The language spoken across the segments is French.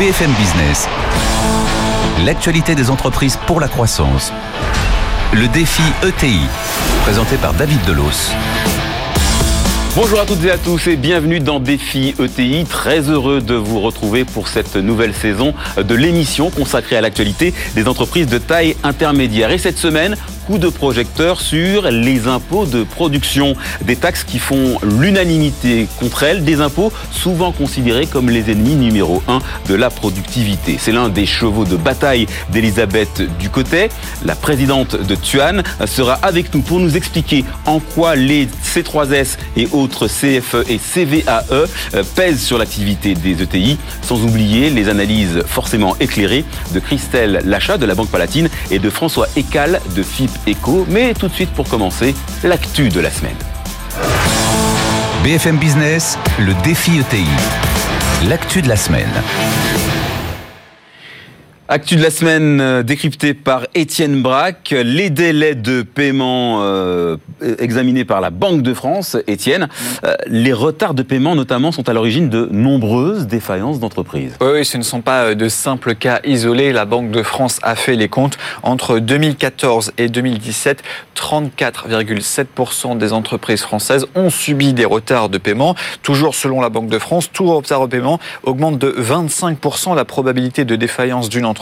BFM Business. L'actualité des entreprises pour la croissance. Le défi ETI, présenté par David Delos. Bonjour à toutes et à tous et bienvenue dans Défi ETI. Très heureux de vous retrouver pour cette nouvelle saison de l'émission consacrée à l'actualité des entreprises de taille intermédiaire. Et cette semaine, de projecteur sur les impôts de production, des taxes qui font l'unanimité contre elles, des impôts souvent considérés comme les ennemis numéro un de la productivité. C'est l'un des chevaux de bataille d'Elisabeth Ducotet. La présidente de Tuan sera avec nous pour nous expliquer en quoi les C3S et autres CFE et CVAE euh, pèsent sur l'activité des ETI, sans oublier les analyses forcément éclairées de Christelle Lachat de la Banque Palatine et de François Ecal de FIP Eco. Mais tout de suite pour commencer, l'actu de la semaine. BFM Business, le défi ETI. L'actu de la semaine. Actu de la semaine euh, décrypté par Étienne Braque, les délais de paiement euh, examinés par la Banque de France. Étienne, euh, les retards de paiement notamment sont à l'origine de nombreuses défaillances d'entreprises. Oui, oui, ce ne sont pas de simples cas isolés. La Banque de France a fait les comptes. Entre 2014 et 2017, 34,7% des entreprises françaises ont subi des retards de paiement. Toujours selon la Banque de France, tout retard de paiement augmente de 25% la probabilité de défaillance d'une entreprise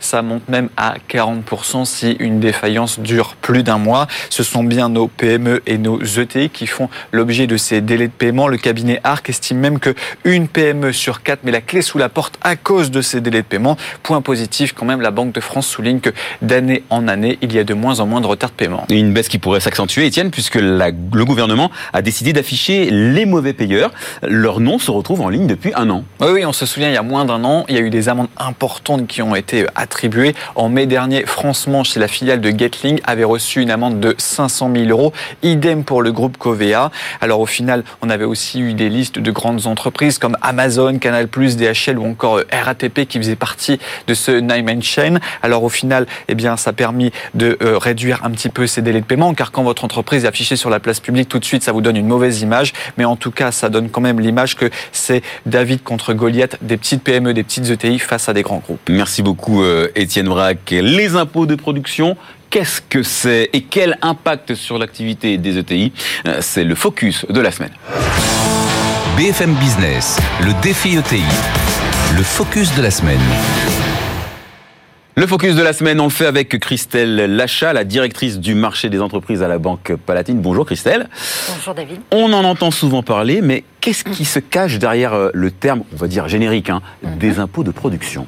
Ça monte même à 40% si une défaillance dure plus d'un mois. Ce sont bien nos PME et nos ETI qui font l'objet de ces délais de paiement. Le cabinet ARC estime même que une PME sur quatre met la clé sous la porte à cause de ces délais de paiement. Point positif quand même, la Banque de France souligne que d'année en année, il y a de moins en moins de retard de paiement. Et une baisse qui pourrait s'accentuer, Étienne, puisque le gouvernement a décidé d'afficher les mauvais payeurs. Leur nom se retrouve en ligne depuis un an. Oui, oui, on se souvient, il y a moins d'un an, il y a eu des amendes importantes qui ont été attribués. En mai dernier, France Manche, c'est la filiale de Gatling, avait reçu une amende de 500 000 euros. Idem pour le groupe Covea. Alors au final, on avait aussi eu des listes de grandes entreprises comme Amazon, Canal+, DHL ou encore euh, RATP qui faisaient partie de ce nine chain. Alors au final, eh bien, ça a permis de euh, réduire un petit peu ces délais de paiement, car quand votre entreprise est affichée sur la place publique, tout de suite, ça vous donne une mauvaise image. Mais en tout cas, ça donne quand même l'image que c'est David contre Goliath, des petites PME, des petites ETI face à des grands groupes. Merci Merci beaucoup euh, Étienne Braque. Les impôts de production, qu'est-ce que c'est et quel impact sur l'activité des ETI euh, C'est le focus de la semaine. BFM Business, le défi ETI, le focus de la semaine. Le focus de la semaine, on le fait avec Christelle Lachat, la directrice du marché des entreprises à la Banque Palatine. Bonjour Christelle. Bonjour David. On en entend souvent parler, mais qu'est-ce qui se cache derrière euh, le terme, on va dire générique, hein, mhm. des impôts de production?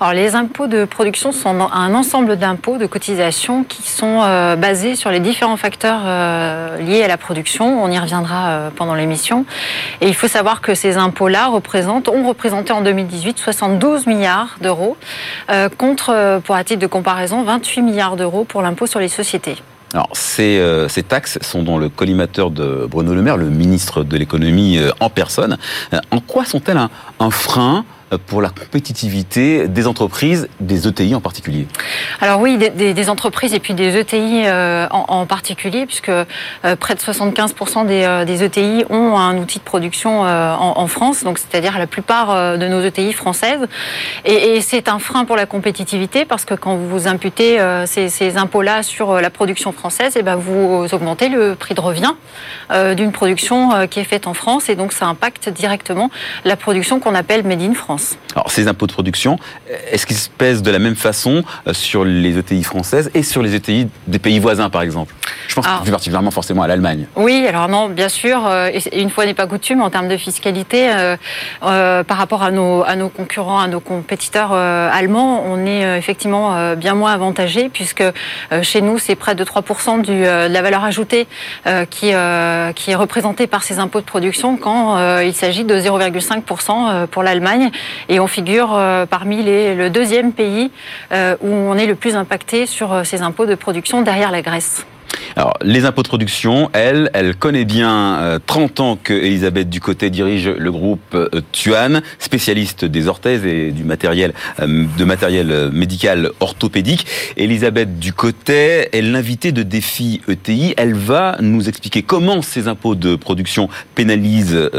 Alors, les impôts de production sont un ensemble d'impôts, de cotisations qui sont euh, basés sur les différents facteurs euh, liés à la production. On y reviendra euh, pendant l'émission. Et il faut savoir que ces impôts-là représentent, ont représenté en 2018 72 milliards d'euros contre, pour un titre de comparaison, 28 milliards d'euros pour l'impôt sur les sociétés. Alors, ces, taxes sont dans le collimateur de Bruno Le Maire, le ministre de l'économie en personne. En quoi sont-elles un frein pour la compétitivité des entreprises, des ETI en particulier Alors oui, des, entreprises et puis des ETI euh, en, particulier, puisque euh, près de 75% des, ETI euh, e ont un outil de production en, France, donc c'est-à-dire la plupart de nos ETI françaises. Et, c'est un frein pour la compétitivité, parce que quand vous imputez ces, impôts-là sur la production française, et eh ben vous augmentez le prix de revient d'une production qui est faite en France, et donc ça impacte directement la production qu'on appelle Made in France. Alors, ces impôts de production, est-ce qu'ils se pèsent de la même façon euh, sur les ETI françaises et sur les ETI des pays voisins, par exemple? Je pense plus particulièrement forcément à l'Allemagne. Oui, alors non, bien sûr, euh, et une fois n'est pas coutume, en termes de fiscalité, euh, par rapport à nos, à nos concurrents, à nos compétiteurs allemands, on est effectivement bien moins avantagé, puisque chez nous, c'est près de 3% du, de la valeur ajoutée qui, qui est représentée par ces impôts de production quand il s'agit de 0,5% pour l'Allemagne et on figure euh, parmi les, le deuxième pays euh, où on est le plus impacté sur euh, ces impôts de production derrière la Grèce. Alors, les impôts de production, elle, elle connaît bien 30 ans que Elisabeth Ducotet dirige le groupe Tuan, spécialiste des orthèses et du matériel, de matériel médical orthopédique. Elisabeth Ducotet est l'invitée de Défi ETI. Elle va nous expliquer comment ces impôts de production pénalisent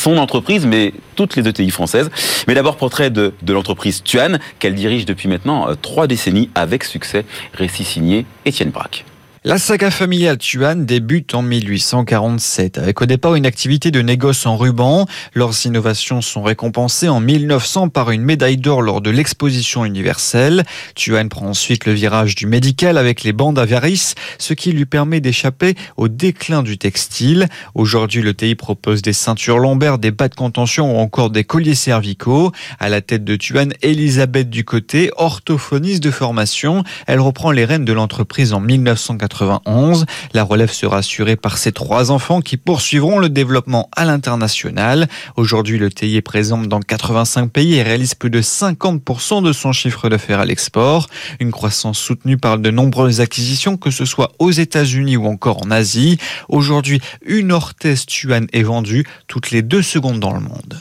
son entreprise, mais toutes les ETI françaises. Mais d'abord, portrait de, l'entreprise Tuan, qu'elle dirige depuis maintenant euh, trois décennies avec succès. Récit signé Étienne Braque. La saga familiale Tuan débute en 1847 avec au départ une activité de négoce en ruban. Leurs innovations sont récompensées en 1900 par une médaille d'or lors de l'exposition universelle. Tuan prend ensuite le virage du médical avec les bandes Avaris, ce qui lui permet d'échapper au déclin du textile. Aujourd'hui, le TI propose des ceintures lombaires, des bas de contention ou encore des colliers cervicaux. À la tête de Tuan, Elisabeth Ducoté, orthophoniste de formation. Elle reprend les rênes de l'entreprise en 1980 la relève sera assurée par ses trois enfants qui poursuivront le développement à l'international. Aujourd'hui, le TI est présent dans 85 pays et réalise plus de 50% de son chiffre d'affaires à l'export. Une croissance soutenue par de nombreuses acquisitions, que ce soit aux États-Unis ou encore en Asie. Aujourd'hui, une orthèse Tuan est vendue toutes les deux secondes dans le monde.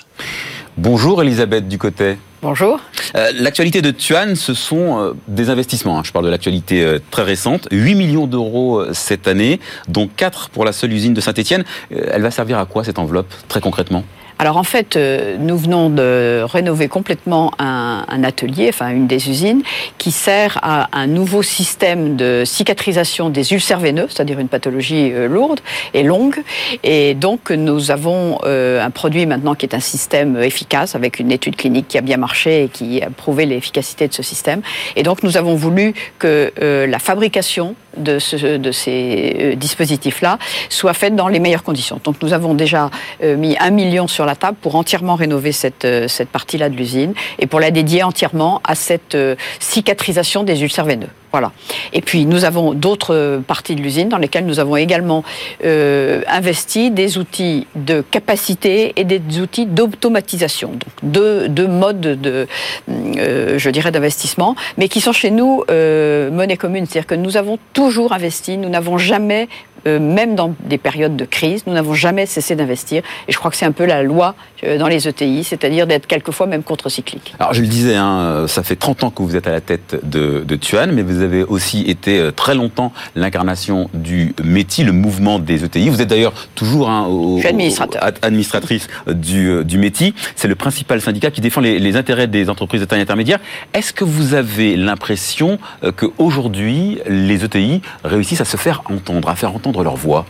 Bonjour Elisabeth Ducotet. Bonjour. Euh, l'actualité de Tuan, ce sont euh, des investissements. Hein. Je parle de l'actualité euh, très récente. 8 millions d'euros cette année, dont 4 pour la seule usine de Saint-Etienne. elle va servir à quoi cette enveloppe, très concrètement? Alors en fait, euh, nous venons de rénover complètement un, un, atelier, enfin une des usines, qui sert à un nouveau système de cicatrisation des ulcères veineux, c'est-à-dire une pathologie euh, lourde et longue. Et donc nous avons euh, un produit maintenant qui est un système efficace avec une étude clinique qui a bien marché et qui a prouvé l'efficacité de ce système. Et donc nous avons voulu que la fabrication de, ce, de ces dispositifs-là soit faite dans les meilleures conditions. Donc nous avons déjà mis un million sur table pour entièrement rénover cette, euh, cette partie-là de l'usine et pour la dédier entièrement à cette euh, cicatrisation des ulcères veineux. Voilà. Et puis nous avons d'autres parties de l'usine dans lesquelles nous avons également euh, investi des outils de capacité et des outils d'automatisation. Donc deux, modes de, euh, je dirais, d'investissement, mais qui sont chez nous euh, monnaie commune. C'est-à-dire que nous avons toujours investi, nous n'avons jamais euh, même dans des périodes de crise, nous n'avons jamais cessé d'investir. Et je crois que c'est un peu la loi euh, dans les ETI, c'est-à-dire d'être quelquefois même contre-cyclique. Alors je le disais, hein, ça fait 30 ans que vous êtes à la tête de, de Tuan, mais vous avez aussi été euh, très longtemps l'incarnation du METI, le mouvement des ETI. Vous êtes d'ailleurs toujours hein, au, administratrice du, du METI. C'est le principal syndicat qui défend les, les intérêts des entreprises de taille intermédiaire. Est-ce que vous avez l'impression qu'aujourd'hui, les ETI réussissent à se faire entendre, à faire entendre leur voix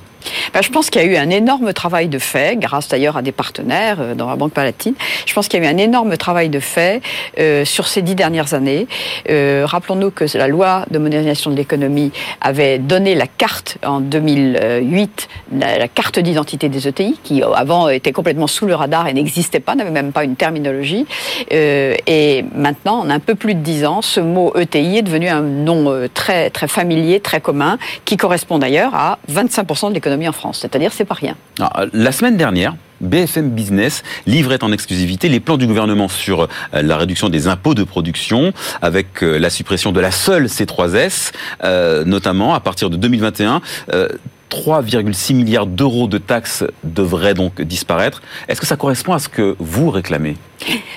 ben, je pense qu'il y a eu un énorme travail de fait, grâce d'ailleurs à des partenaires euh, dans la Banque Palatine. Je pense qu'il y a eu un énorme travail de fait euh, sur ces dix dernières années. Euh, Rappelons-nous que la loi de modernisation de l'économie avait donné la carte en 2008, la, la carte d'identité des ETI, qui avant était complètement sous le radar et n'existait pas, n'avait même pas une terminologie. Euh, et maintenant, en un peu plus de dix ans, ce mot ETI est devenu un nom euh, très, très familier, très commun, qui correspond d'ailleurs à 25% de l'économie en France. C'est-à-dire, c'est pas rien. Ah, la semaine dernière, BFM Business livrait en exclusivité les plans du gouvernement sur euh, la réduction des impôts de production, avec euh, la suppression de la seule C3S, euh, notamment à partir de 2021. 3,6 milliards d'euros de taxes devraient donc disparaître. Est-ce que ça correspond à ce que vous réclamez?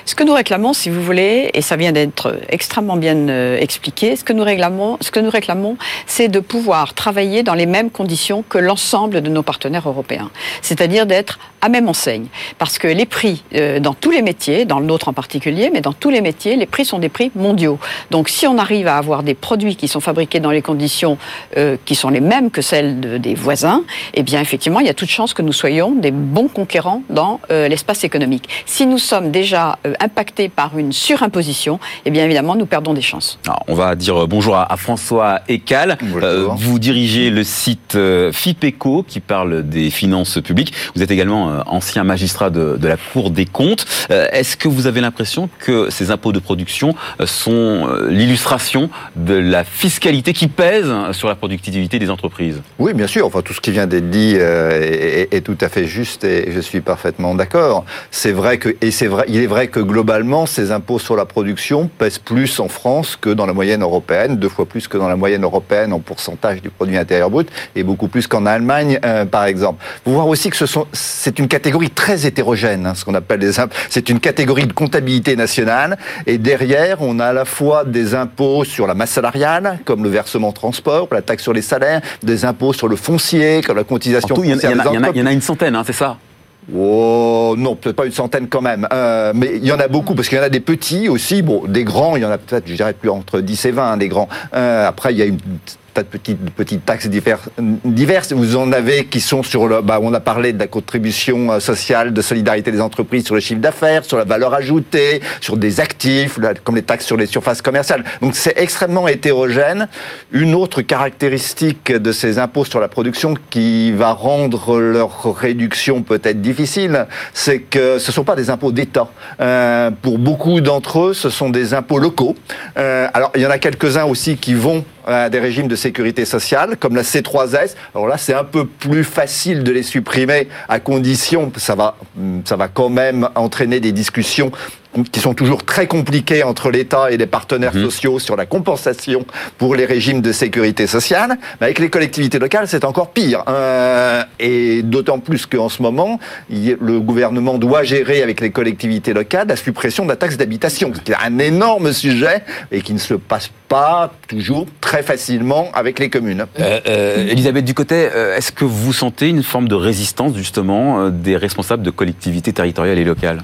Ce que nous réclamons, si vous voulez, et ça vient d'être extrêmement bien euh, expliqué, ce que nous réclamons, ce que nous réclamons, c'est de pouvoir travailler dans les mêmes conditions que l'ensemble de nos partenaires européens. C'est-à-dire d'être à même enseigne. Parce que les prix, euh, dans tous les métiers, dans le nôtre en particulier, mais dans tous les métiers, les prix sont des prix mondiaux. Donc si on arrive à avoir des produits qui sont fabriqués dans les conditions euh, qui sont les mêmes que celles des voisins, eh bien effectivement, il y a toute chance que nous soyons des bons conquérants dans l'espace économique. Si nous sommes déjà euh, impacté par une surimposition, eh bien évidemment, nous perdons des chances. on va dire bonjour à, François Ecal. Euh, vous dirigez le site euh, FIPECO qui parle des finances publiques. Vous êtes également ancien magistrat de, la Cour des comptes. Est-ce que vous avez l'impression que ces impôts de production sont l'illustration de la fiscalité qui pèse sur la productivité des entreprises? Oui, bien sûr. Enfin, tout ce qui vient d'être dit est, est, tout à fait juste et je suis parfaitement d'accord. C'est vrai que et c'est vrai, il est vrai que globalement, ces impôts sur la production pèsent plus en France que dans la moyenne européenne, deux fois plus que dans la moyenne européenne en pourcentage du produit intérieur brut, et beaucoup plus qu'en Allemagne, euh, par exemple. Vous voir aussi que ce sont, c'est une catégorie très hétérogène, hein, ce qu'on appelle les impôts. C'est une catégorie de comptabilité nationale, et derrière, on a à la fois des impôts sur la masse salariale, comme le versement transport, la taxe sur les salaires, des impôts sur le foncier, comme la cotisation. il y, en a une centaine, hein, c'est ça? Oh non, peut-être pas une centaine quand même. Euh, mais il y en a beaucoup, parce qu'il y en a des petits aussi. Bon, des grands, il y en a peut-être, je dirais, plus entre 10 et 20, hein, des grands. Euh, après, il y a une tas de petites, petites taxes diverses. Vous en avez qui sont sur le. Bah, on a parlé de la contribution euh, sociale de solidarité des entreprises sur le chiffre d'affaires, sur la valeur ajoutée, sur des actifs, comme les taxes sur les surfaces commerciales. Donc c'est extrêmement hétérogène. Une autre caractéristique de ces impôts sur la production qui va rendre leur réduction peut-être difficile, c'est que ce ne sont pas des impôts d'État. Euh, pour beaucoup d'entre eux, ce sont des impôts locaux. Euh, alors il y en a quelques-uns aussi qui vont à des régimes de sécurité sociale, comme la C3S. Alors là, c'est un peu plus facile de les supprimer à condition, ça va, ça va quand même entraîner des discussions qui sont toujours très compliquées entre l'État et les partenaires mhm. sociaux sur la compensation pour les régimes de sécurité sociale. Mais avec les collectivités locales, c'est encore pire. Euh, et d'autant plus qu'en ce moment, le gouvernement doit gérer avec les collectivités locales la suppression de la taxe d'habitation, qui est un énorme sujet et qui ne se passe pas toujours très facilement avec les communes. Euh, euh, Elisabeth Ducotet, est-ce que vous sentez une forme de résistance justement des responsables de collectivités territoriales et locales?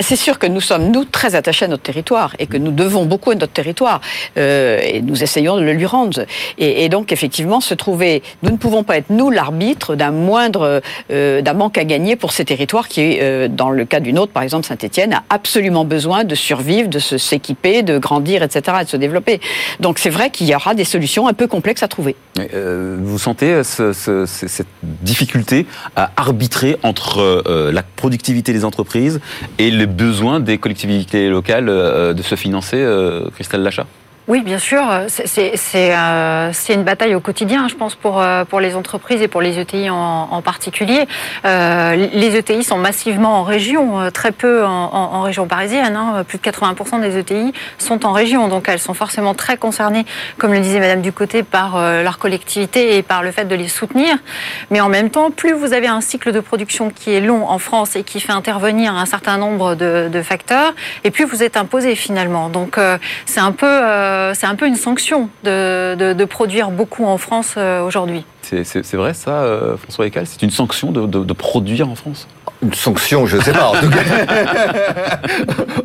C'est sûr que nous sommes nous très attachés à notre territoire et que nous devons beaucoup à notre territoire euh, et nous essayons de le lui rendre. Et, donc effectivement, se trouver, nous ne pouvons pas être nous l'arbitre d'un moindre, euh, d'un manque à gagner pour ces territoires qui, euh, dans le cas d'une autre, par exemple Saint-Étienne, a absolument besoin de survivre, de s'équiper, de grandir, etc., et de se développer. Donc c'est vrai qu'il y aura des solutions un peu complexes à trouver. Vous sentez cette difficulté à arbitrer entre la productivité des entreprises et les besoins des collectivités locales euh, de se financer, euh, Christelle Lachat? Oui, bien sûr. Euh, c'est une bataille au quotidien, je pense, pour, euh, pour les entreprises et pour les ETI en, particulier. Euh, les ETI sont massivement en région, très peu en, région parisienne. Hein. Plus de 80% des ETI sont en région, donc elles sont forcément très concernées, comme le disait Madame Ducoté, par leur collectivité et par le fait de les soutenir. Mais en même temps, plus vous avez un cycle de production qui est long en France et qui fait intervenir un certain nombre de, de facteurs, et plus vous êtes imposé finalement. Donc c'est un peu euh, c'est un peu une sanction de, produire beaucoup en France euh, aujourd'hui. C'est vrai ça, euh, François Ecal C'est une sanction de produire en France? Une sanction, je ne sais pas.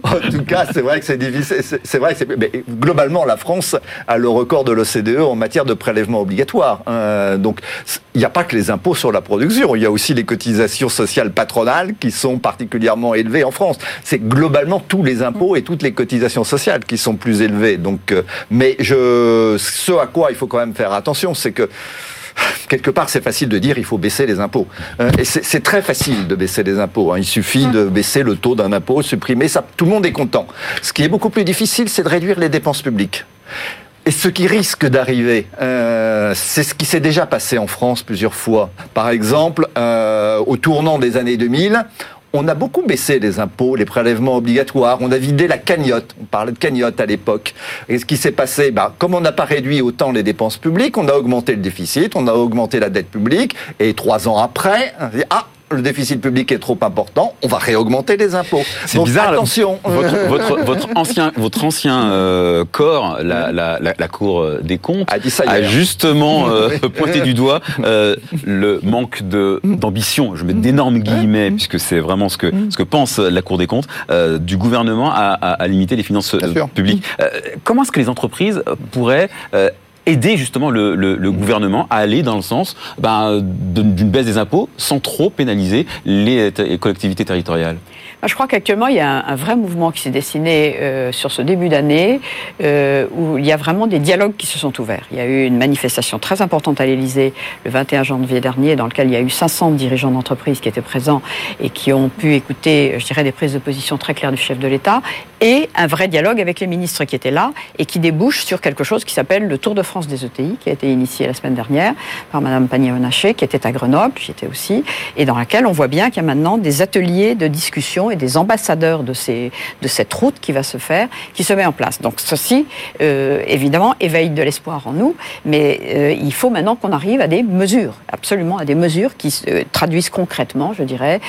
En tout cas, c'est vrai que c'est difficile. C'est vrai mais globalement, la France a le record de l'OCDE en matière de prélèvement obligatoire. Hein. donc, il n'y a pas que les impôts sur la production. Il y a aussi les cotisations sociales patronales qui sont particulièrement élevées en France. C'est globalement tous les impôts et toutes les cotisations sociales qui sont plus élevées. Donc, euh, mais je, ce à quoi il faut quand même faire attention, c'est que quelque part, c'est facile de dire il faut baisser les impôts. Euh, c'est très facile de baisser les impôts. Hein. Il suffit de baisser le taux d'un impôt, supprimer ça, tout le monde est content. Ce qui est beaucoup plus difficile, c'est de réduire les dépenses publiques. Et ce qui risque d'arriver, euh, c'est ce qui s'est déjà passé en France plusieurs fois. Par exemple, euh, au tournant des années 2000, on a beaucoup baissé les impôts, les prélèvements obligatoires, on a vidé la cagnotte, on parlait de cagnotte à l'époque. Et ce qui s'est passé, bah, comme on n'a pas réduit autant les dépenses publiques, on a augmenté le déficit, on a augmenté la dette publique, et trois ans après, ah, le déficit public est trop important, on va réaugmenter les impôts. C'est bizarre. Attention. Votre, ancien, votre ancien euh, corps, la, la, la, Cour des comptes, a, dit ça a justement euh, pointé du doigt euh, le manque d'ambition, je mets d'énormes guillemets, puisque c'est vraiment ce que, ce que pense la Cour des comptes, du gouvernement à, à, limiter les finances publiques. comment est-ce que les entreprises pourraient aider justement le, gouvernement à aller dans le sens ben, d'une baisse des impôts sans trop pénaliser les, collectivités territoriales. Je crois qu'actuellement, il y a un, vrai mouvement qui s'est dessiné euh, sur ce début d'année euh, où il y a vraiment des dialogues qui se sont ouverts. Il y a eu une manifestation très importante à l'Élysée le 21 janvier dernier dans lequel il y a eu 500 dirigeants d'entreprise qui étaient présents et qui ont pu écouter, je dirais, des prises de position très claires du chef de l'État et un vrai dialogue avec les ministres qui étaient là et qui débouche sur quelque chose qui s'appelle le Tour de France des ETI, qui a été initié la semaine dernière par Madame Panier-Onaché, qui était à Grenoble, j'y étais aussi, et dans laquelle on voit bien qu'il y a maintenant des ateliers de discussion et des ambassadeurs de, ces, de cette route qui va se faire, qui se met en place. Donc ceci, euh, évidemment, éveille de l'espoir en nous, mais euh, il faut maintenant qu'on arrive à des mesures, absolument à des mesures qui euh, traduisent concrètement, je dirais,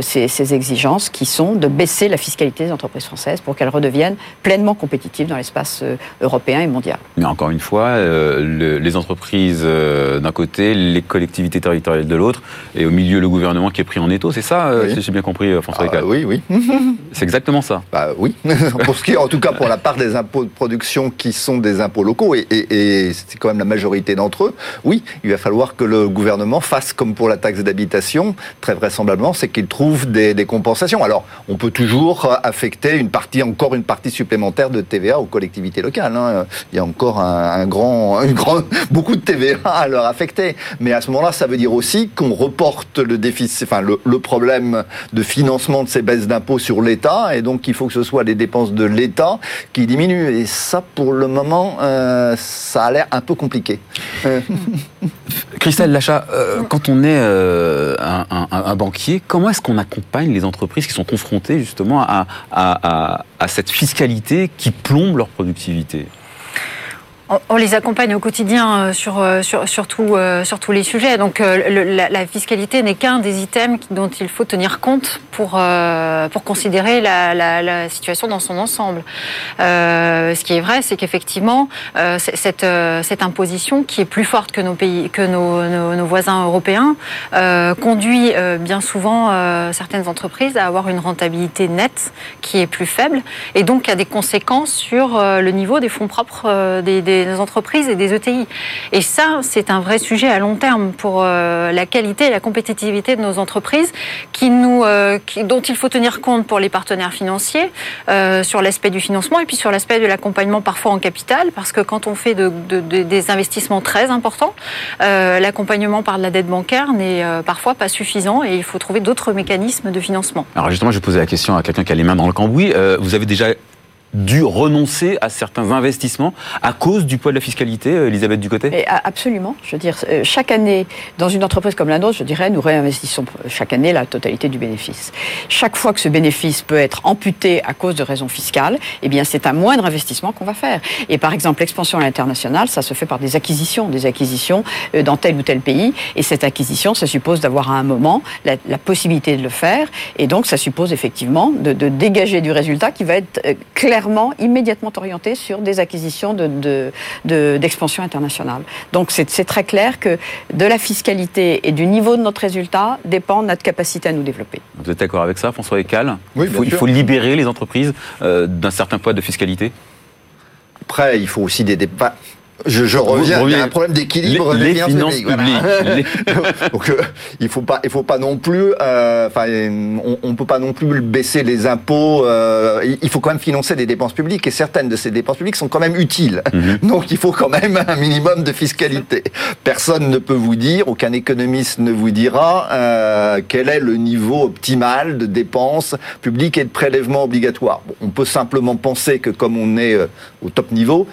ces, ces exigences qui sont de baisser la fiscalité des entreprises françaises pour qu'elles redeviennent pleinement compétitives dans l'espace européen et mondial. Mais encore une fois, les entreprises d'un côté, les collectivités territoriales de l'autre, et au milieu le gouvernement qui est pris en étau, c'est ça, si j'ai bien compris, François ah, Oui, oui. c'est exactement ça. Bah oui, pour ce qui est en tout cas pour la part des impôts de production qui sont des impôts locaux, et, et, c'est quand même la majorité d'entre eux, oui, il va falloir que le gouvernement fasse comme pour la taxe d'habitation, très vraisemblablement, c'est qu'il trouve des, des, compensations. Alors, on peut toujours affecter une partie, encore une partie supplémentaire de TVA aux collectivités locales. Hein. Il y a encore un, grand, beaucoup de TVA à leur affecter. Mais à ce moment-là, ça veut dire aussi qu'on reporte le déficit, enfin le, le problème de financement de ces baisses d'impôts sur l'État, et donc il faut que ce soit les dépenses de l'État qui diminuent. Et ça, pour le moment, euh, ça a l'air un peu compliqué. Euh. Christelle Lachat, euh, quand on est un, banquier, comment est-ce qu'on accompagne les entreprises qui sont confrontées justement à cette fiscalité qui plombe leur productivité? On les accompagne au quotidien euh, sur, euh, euh, sur tous les sujets. Donc la, fiscalité n'est qu'un des items dont il faut tenir compte pour, pour considérer la, situation dans son ensemble. ce qui est vrai, c'est qu'effectivement, cette, cette imposition qui est plus forte que nos, pays, que nos, voisins européens conduit bien souvent certaines entreprises à avoir une rentabilité nette qui est plus faible et donc a des conséquences sur le niveau des fonds propres des des entreprises et des ETI. Et ça, c'est un vrai sujet à long terme pour euh, la qualité et la compétitivité de nos entreprises qui nous, euh, dont il faut tenir compte pour les partenaires financiers euh, sur l'aspect du financement et puis sur l'aspect de l'accompagnement parfois en capital parce que quand on fait de, des investissements très importants, l'accompagnement par de la dette bancaire n'est parfois pas suffisant et il faut trouver d'autres mécanismes de financement. Alors justement, je poser la question à quelqu'un qui a les mains dans le cambouis. vous avez déjà dû renoncer à certains investissements à cause du poids de la fiscalité, euh, Elisabeth Ducoté Absolument. Je veux dire, euh, chaque année, dans une entreprise comme la nôtre, je dirais, nous réinvestissons chaque année la totalité du bénéfice. Chaque fois que ce bénéfice peut être amputé à cause de raisons fiscales, eh bien, c'est un moindre investissement qu'on va faire. Et par exemple, l'expansion à l'international, ça se fait par des acquisitions, des acquisitions euh, dans tel ou tel pays. Et cette acquisition, ça suppose d'avoir à un moment la, possibilité de le faire. Et donc, ça suppose effectivement de, de dégager du résultat qui va être clairement immédiatement orienté sur des acquisitions d'expansion de, internationale. Donc c'est très clair que de la fiscalité et du niveau de notre résultat dépend notre capacité à nous développer. Vous êtes d'accord avec ça, François Ecal Oui, il faut, libérer les entreprises euh, d'un certain poids de fiscalité? Après, il faut aussi des débats. Je, reviens, il y a un problème d'équilibre des finances publiques. Donc, euh, il faut pas, il faut pas non plus, euh, enfin, on, on, peut pas non plus baisser les impôts. Euh, il faut quand même financer des dépenses publiques et certaines de ces dépenses publiques sont quand même utiles. Mhm. Donc, il faut quand même un minimum de fiscalité. Personne ne peut vous dire, aucun économiste ne vous dira euh, quel est le niveau optimal de dépenses publiques et de prélèvements obligatoires. Bon, on peut simplement penser que comme on est euh, au top niveau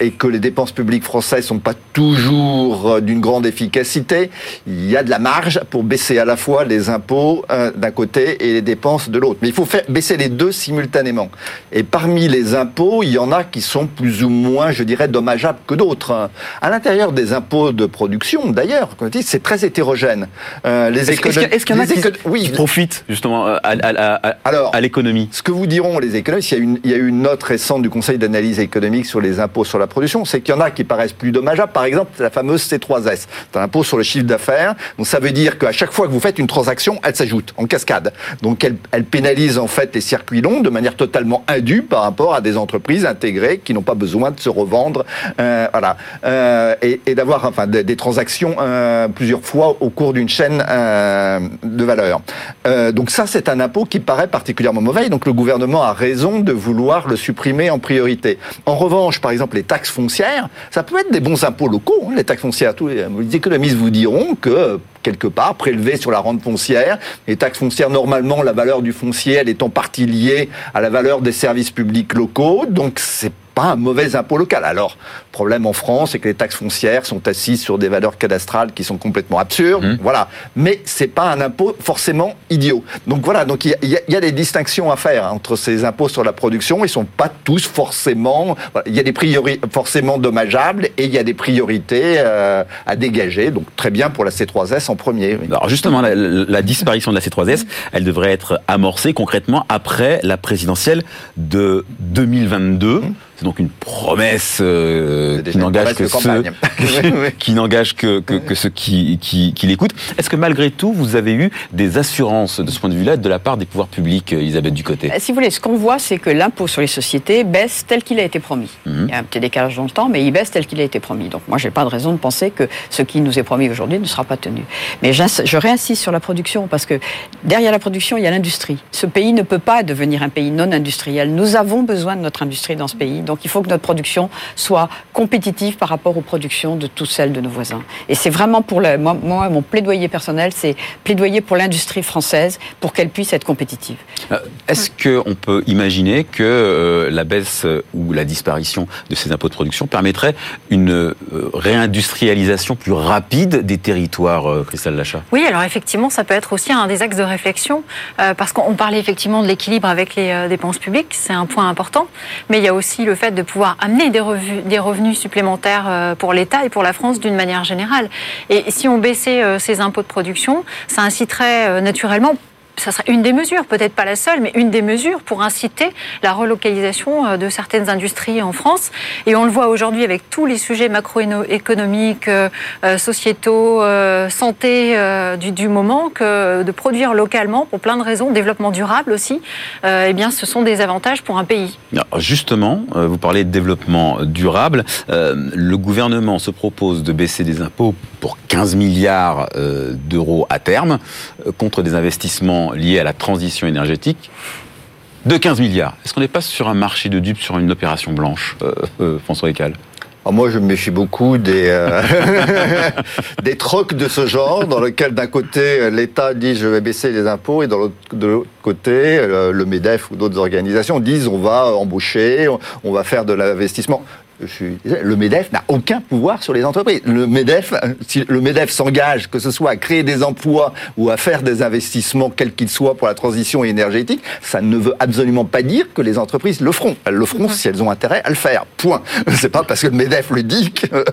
et que les dépenses publiques françaises sont pas toujours euh, d'une grande efficacité. Il y a de la marge pour baisser à la fois les impôts euh, d'un côté et les dépenses de l'autre. Mais il faut faire baisser les deux simultanément. Et parmi les impôts, il y en a qui sont plus ou moins, je dirais, dommageables que d'autres. À l'intérieur des impôts de production, d'ailleurs, c'est très hétérogène. Euh, les est-ce, qu'il y en a qui, oui, profitent justement à, à l'économie? Ce que vous diront les économistes, il y, a une, il y a une note récente du Conseil d'analyse économique sur les impôts sur la production, c'est qu'il y en a qui paraissent plus dommageables. Par exemple, la fameuse C3S. C'est un impôt sur le chiffre d'affaires. Donc ça veut dire qu'à chaque fois que vous faites une transaction, elle s'ajoute en cascade. Donc elle, elle, pénalise en fait les circuits longs de manière totalement indue par rapport à des entreprises intégrées qui n'ont pas besoin de se revendre, euh, voilà, euh, et, et d'avoir enfin des, transactions euh, plusieurs fois au cours d'une chaîne euh, de valeur. Euh, donc ça, c'est un impôt qui paraît particulièrement mauvais. Donc le gouvernement a raison de vouloir le supprimer en priorité. En revanche, par exemple, les taxes foncières ça peut être des bons impôts locaux, hein, les taxes foncières. Tous les, économistes vous diront que quelque part, prélevées sur la rente foncière. Les taxes foncières, normalement, la valeur du foncier, elle est en partie liée à la valeur des services publics locaux. Donc, c'est pas un mauvais impôt local. Alors, problème en France, c'est que les taxes foncières sont assises sur des valeurs cadastrales qui sont complètement absurdes. Mmh. Voilà. Mais c'est pas un impôt forcément idiot. Donc voilà. Donc il y, y, a des distinctions à faire entre ces impôts sur la production. Ils sont pas tous forcément. Il y a des priorités forcément dommageables et il y a des priorités euh, à dégager. Donc très bien pour la C3S en premier. Alors justement, la, la, disparition de la C3S, elle devrait être amorcée concrètement après la présidentielle de 2022. Mmh. C'est donc une promesse euh, qui n'engage que, ceux, qui n'engage que, que, que, ceux qui, qui, qui l'écoutent. Est-ce que malgré tout, vous avez eu des assurances de ce point de vue-là de la part des pouvoirs publics, Elisabeth Ducoté? Si vous voulez, ce qu'on voit, c'est que l'impôt sur les sociétés baisse tel qu'il a été promis. Il y a un petit décalage dans le temps, mais il baisse tel qu'il a été promis. Donc moi, j'ai pas de raison de penser que ce qui nous est promis aujourd'hui ne sera pas tenu. Mais je réinsiste sur la production parce que derrière la production, il y a l'industrie. Ce pays ne peut pas devenir un pays non industriel. Nous avons besoin de notre industrie dans ce pays. Donc il faut que notre production soit compétitive par rapport aux productions de toutes celles de nos voisins. Et c'est vraiment pour le, moi, moi, mon plaidoyer personnel, c'est plaidoyer pour l'industrie française pour qu'elle puisse être compétitive. Euh, est-ce qu'on peut imaginer que euh, la baisse ou la disparition de ces impôts de production permettrait une euh, réindustrialisation plus rapide des territoires, Christelle Lachat? Oui, alors effectivement, ça peut être aussi un des axes de réflexion, parce qu'on parlait effectivement de l'équilibre avec les dépenses publiques, c'est un point important, mais il y a aussi le fait de pouvoir amener des, revenus, des revenus supplémentaires euh, pour l'État et pour la France d'une manière générale. Et si on baissait euh, ces impôts de production, ça inciterait euh, naturellement ça serait une des mesures, peut-être pas la seule, mais une des mesures pour inciter la relocalisation euh, de certaines industries en France. Et on le voit aujourd'hui avec tous les sujets macroéconomiques, euh, euh, sociétaux, santé du, moment, que de produire localement, pour plein de raisons, développement durable aussi, eh bien, ce sont des avantages pour un pays. Justement, vous parlez de développement durable. le gouvernement se propose de baisser des impôts pour 15 milliards d'euros à terme, contre des investissements liés à la transition énergétique de 15 milliards. Est-ce qu'on n'est pas sur un marché de dupes, sur une opération blanche, euh, euh, François Ecal ah, moi, je me méfie beaucoup des euh, trocs de ce genre, dans lequel d'un côté l'État dit je vais baisser les impôts et de l'autre côté le Medef ou d'autres organisations disent on va embaucher, on va faire de l'investissement le MEDEF n'a aucun pouvoir sur les entreprises. Le MEDEF, si le MEDEF s'engage, que ce soit à créer des emplois ou à faire des investissements, quels qu'ils soient, pour la transition énergétique, ça ne veut absolument pas dire que les entreprises le feront. Elles le feront si elles ont intérêt à le faire. Point. C'est pas parce que le MEDEF le dit qu'elles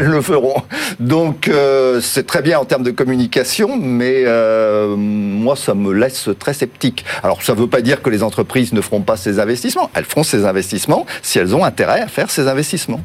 le feront. Donc, euh, c'est très bien en termes de communication, mais euh, moi, ça me laisse très sceptique. Alors, ça ne veut pas dire que les entreprises ne feront pas ces investissements. Elles feront ces investissements si elles ont intérêt à faire ces investissements.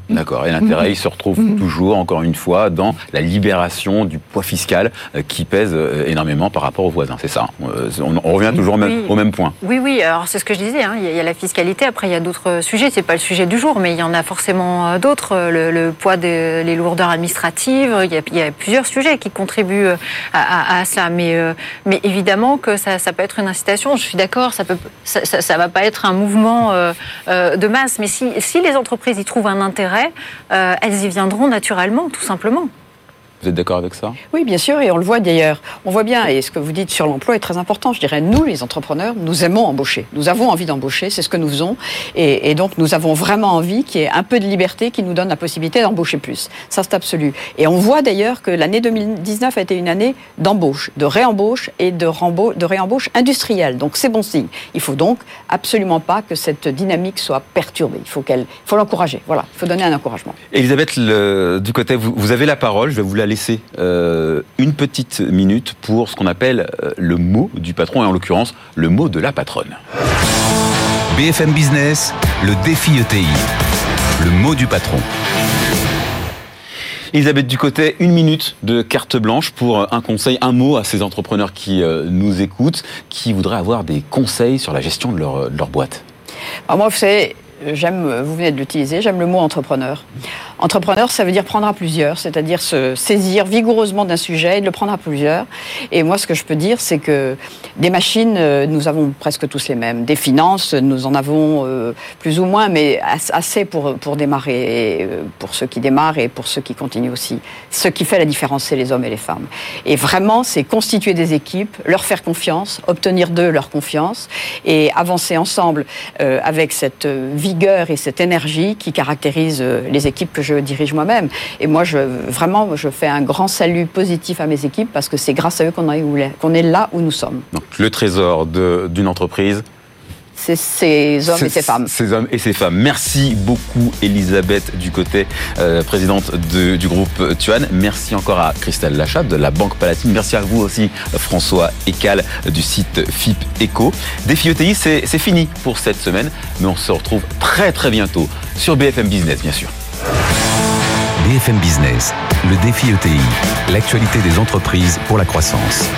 D'accord. Et l'intérêt, il se retrouve mhm. toujours, encore une fois, dans la libération du poids fiscal euh, qui pèse euh, énormément par rapport aux voisins. C'est ça. Euh, on, revient toujours au, même, point. Oui, oui. Alors c'est ce que je disais. Hein. Il y a la fiscalité. Après, il y a d'autres sujets. C'est pas le sujet du jour, mais il y en a forcément d'autres. Le, poids des lourdeurs administratives. Il y, a, plusieurs sujets qui contribuent à, ça. Mais, mais évidemment que ça, peut être une incitation. Je suis d'accord. Ça peut, ça, ça, va pas être un mouvement de masse. Mais si, si les entreprises y trouvent un intérêt, euh, elles y viendront naturellement, tout simplement. Vous êtes d'accord avec ça? Oui, bien sûr, et on le voit d'ailleurs. On voit bien, et ce que vous dites sur l'emploi est très important. Je dirais, nous, les entrepreneurs, nous aimons embaucher. Nous avons envie d'embaucher, c'est ce que nous faisons. Et, donc, nous avons vraiment envie qu'il y ait un peu de liberté qui nous donne la possibilité d'embaucher plus. Ça, c'est absolu. Et on voit d'ailleurs que l'année 2019 a été une année d'embauche, de réembauche et de, de réembauche industrielle. Donc, c'est bon signe. Il faut donc absolument pas que cette dynamique soit perturbée. Il faut qu'elle, faut l'encourager. Voilà, il faut donner un encouragement. Elisabeth, du côté, vous, vous avez la parole. Je vais vous la laisser euh, une petite minute pour ce qu'on appelle euh, le mot du patron, et en l'occurrence le mot de la patronne. BFM Business, le défi ETI, le mot du patron. Elisabeth Ducotet, une minute de carte blanche pour un conseil, un mot à ces entrepreneurs qui euh, nous écoutent, qui voudraient avoir des conseils sur la gestion de leur, boîte. moi, vous savez, j'aime, vous venez de l'utiliser, j'aime le mot entrepreneur. Entrepreneur, ça veut dire prendre à plusieurs, c'est-à-dire se saisir vigoureusement d'un sujet et de le prendre à plusieurs. Et moi, ce que je peux dire, c'est que des machines, euh, nous avons presque tous les mêmes. Des finances, nous en avons euh, plus ou moins, mais assez pour, pour démarrer, euh, pour ceux qui démarrent et pour ceux qui continuent aussi. Ce qui fait la différence, c'est les hommes et les femmes. Et vraiment, c'est constituer des équipes, leur faire confiance, obtenir d'eux leur confiance et avancer ensemble avec cette vigueur et cette énergie qui caractérise les équipes que je dirige moi-même. Et moi, je, vraiment, je fais un grand salut positif à mes équipes parce que c'est grâce à eux qu'on est là où nous sommes. Donc, le trésor d'une entreprise, c'est ces hommes et ces femmes. Ces hommes et ces femmes. Merci beaucoup Elisabeth Ducotet, euh, présidente du groupe Tuan. Merci encore à Christelle Lachat de la Banque Palatine. Merci à vous aussi François Ecal du site FIP Eco. Défi ETI, c'est fini pour cette semaine, mais on se retrouve très très bientôt sur BFM Business bien sûr. BFM Business, le défi ETI, l'actualité des entreprises pour la croissance.